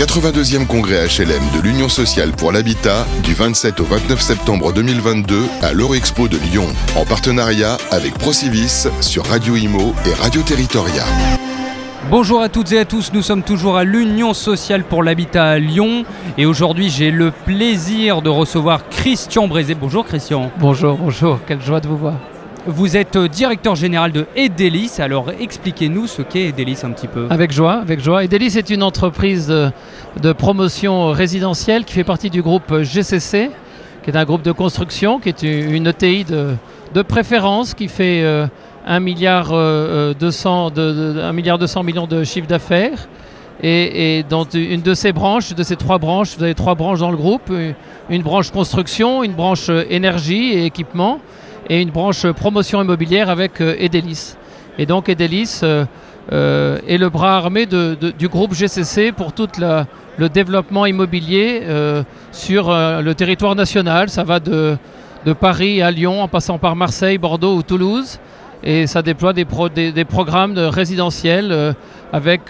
82e congrès HLM de l'Union sociale pour l'habitat du 27 au 29 septembre 2022 à l'Eurexpo de Lyon, en partenariat avec Procivis sur Radio Imo et Radio Territoria. Bonjour à toutes et à tous, nous sommes toujours à l'Union sociale pour l'habitat à Lyon et aujourd'hui j'ai le plaisir de recevoir Christian Brézé. Bonjour Christian. Bonjour, bonjour, quelle joie de vous voir. Vous êtes euh, directeur général de Edelis, alors expliquez-nous ce qu'est Edelis un petit peu. Avec joie, avec joie. Edelis est une entreprise de, promotion résidentielle qui fait partie du groupe GCC, qui est un groupe de construction, qui est une ETI de, de préférence, qui fait euh, 1 milliard, euh, 200 de, de- 1 milliard 200 millions de chiffre d'affaires. Et, dans une de ces branches, de ces trois branches, vous avez trois branches dans le groupe, une- branche construction, une branche euh, énergie et équipement, et une branche promotion immobilière avec euh, Edelis. Et donc Edelis euh, euh, est le bras armé du groupe GCC pour tout le développement immobilier sur le territoire national. Ça va de, Paris à Lyon en passant par Marseille, Bordeaux ou Toulouse. Et ça déploie des, pro- des- des programmes de résidentiels avec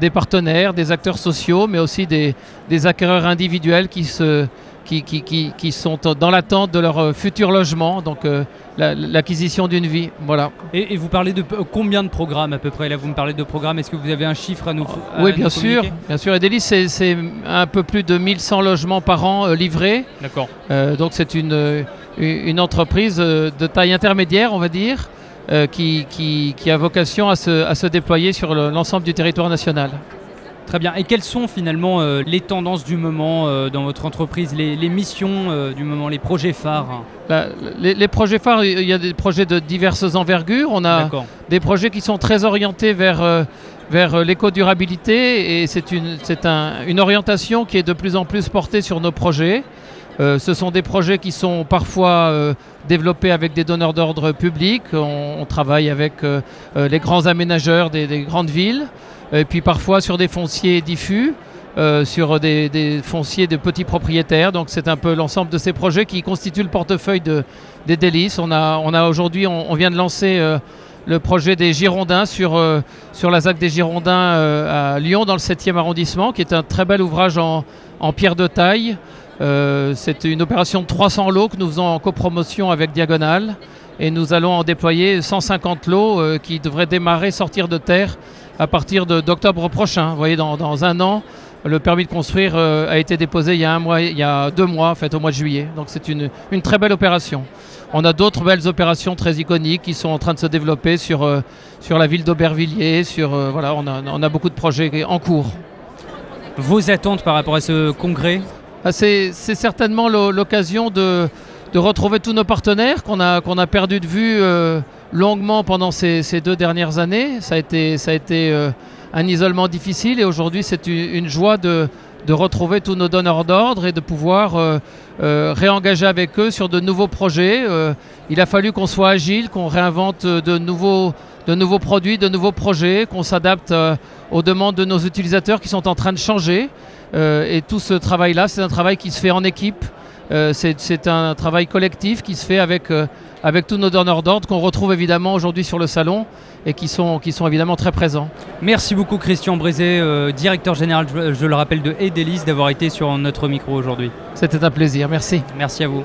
des partenaires, des acteurs sociaux, mais aussi des acquéreurs individuels qui, se, qui, qui- qui- qui sont dans l'attente de leur euh, futur logement, donc euh, la- l'acquisition d'une vie. Voilà. Et, et vous parlez de combien de programmes à peu près Là vous me parlez de programmes, est-ce que vous avez un chiffre à nous à oui, nous bien sûr. Bien sûr. Edelis, c'est un peu plus de 1100 logements par an euh, livrés. D'accord. Euh, donc c'est une, une entreprise de taille intermédiaire, on va dire, qui, qui- qui a vocation à se, à se déployer sur le- l'ensemble du territoire national. Très bien. Et quelles sont finalement euh, les tendances du moment euh, dans votre entreprise, les, les missions euh, du moment, les projets phares? La- les, les projets phares, il y a des projets de diverses envergures. On a des projets qui sont très orientés vers, vers l'éco-durabilité et c'est une, c'est un- une orientation qui est de plus en plus portée sur nos projets. Euh, ce sont des projets qui sont parfois euh, développés avec des donneurs d'ordre publics. On, travaille avec euh, les grands aménageurs des, des grandes villes et puis parfois sur des fonciers diffus. sur des, fonciers de petits propriétaires. Donc c'est un peu l'ensemble de ces projets qui constituent le portefeuille de, des délices. On a, aujourd'hui, on, vient de lancer le projet des Girondins sur, la ZAC des Girondins à Lyon, dans le 7e arrondissement, qui est un très bel ouvrage en pierre de taille. Euh, c'est une opération de 300 lots que nous faisons en copromotion avec Diagonal. Et nous allons en déployer 150 lots euh, qui devraient démarrer, sortir de terre à partir d'octobre prochain. Vous voyez, dans, un an, le permis de construire euh, a été déposé il y a, un mois, il y a deux mois, en fait, au mois de juillet. Donc c'est une, très belle opération. On a d'autres belles opérations très iconiques qui sont en train de se développer sur, sur la ville d'Aubervilliers. Voilà, on, a, beaucoup de projets en cours. Vos attentes par rapport à ce congrès? C'est c'est certainement l'o- l'occasion de, retrouver tous nos partenaires qu'on a, perdu de vue euh, longuement pendant ces, deux dernières années. Ça a été, euh, un isolement difficile et aujourd'hui c'est une, joie de, retrouver tous nos donneurs d'ordre et de pouvoir euh, réengager avec eux sur de nouveaux projets. Il a fallu qu'on soit agile, qu'on réinvente de nouveaux, produits, de nouveaux projets, qu'on s'adapte aux demandes de nos utilisateurs qui sont en train de changer. Euh, et tout ce travail-là, c'est un travail qui se fait en équipe. Euh, c'est un travail collectif qui se fait avec, euh, avec tous nos donneurs d'ordre qu'on retrouve évidemment aujourd'hui sur le salon et qui sont, qui sont évidemment très présents. Merci beaucoup Christian Brézé, euh, directeur général, je, je le rappelle, de Edelis, d'avoir été sur notre micro aujourd'hui. C'était un plaisir. Merci. Merci à vous.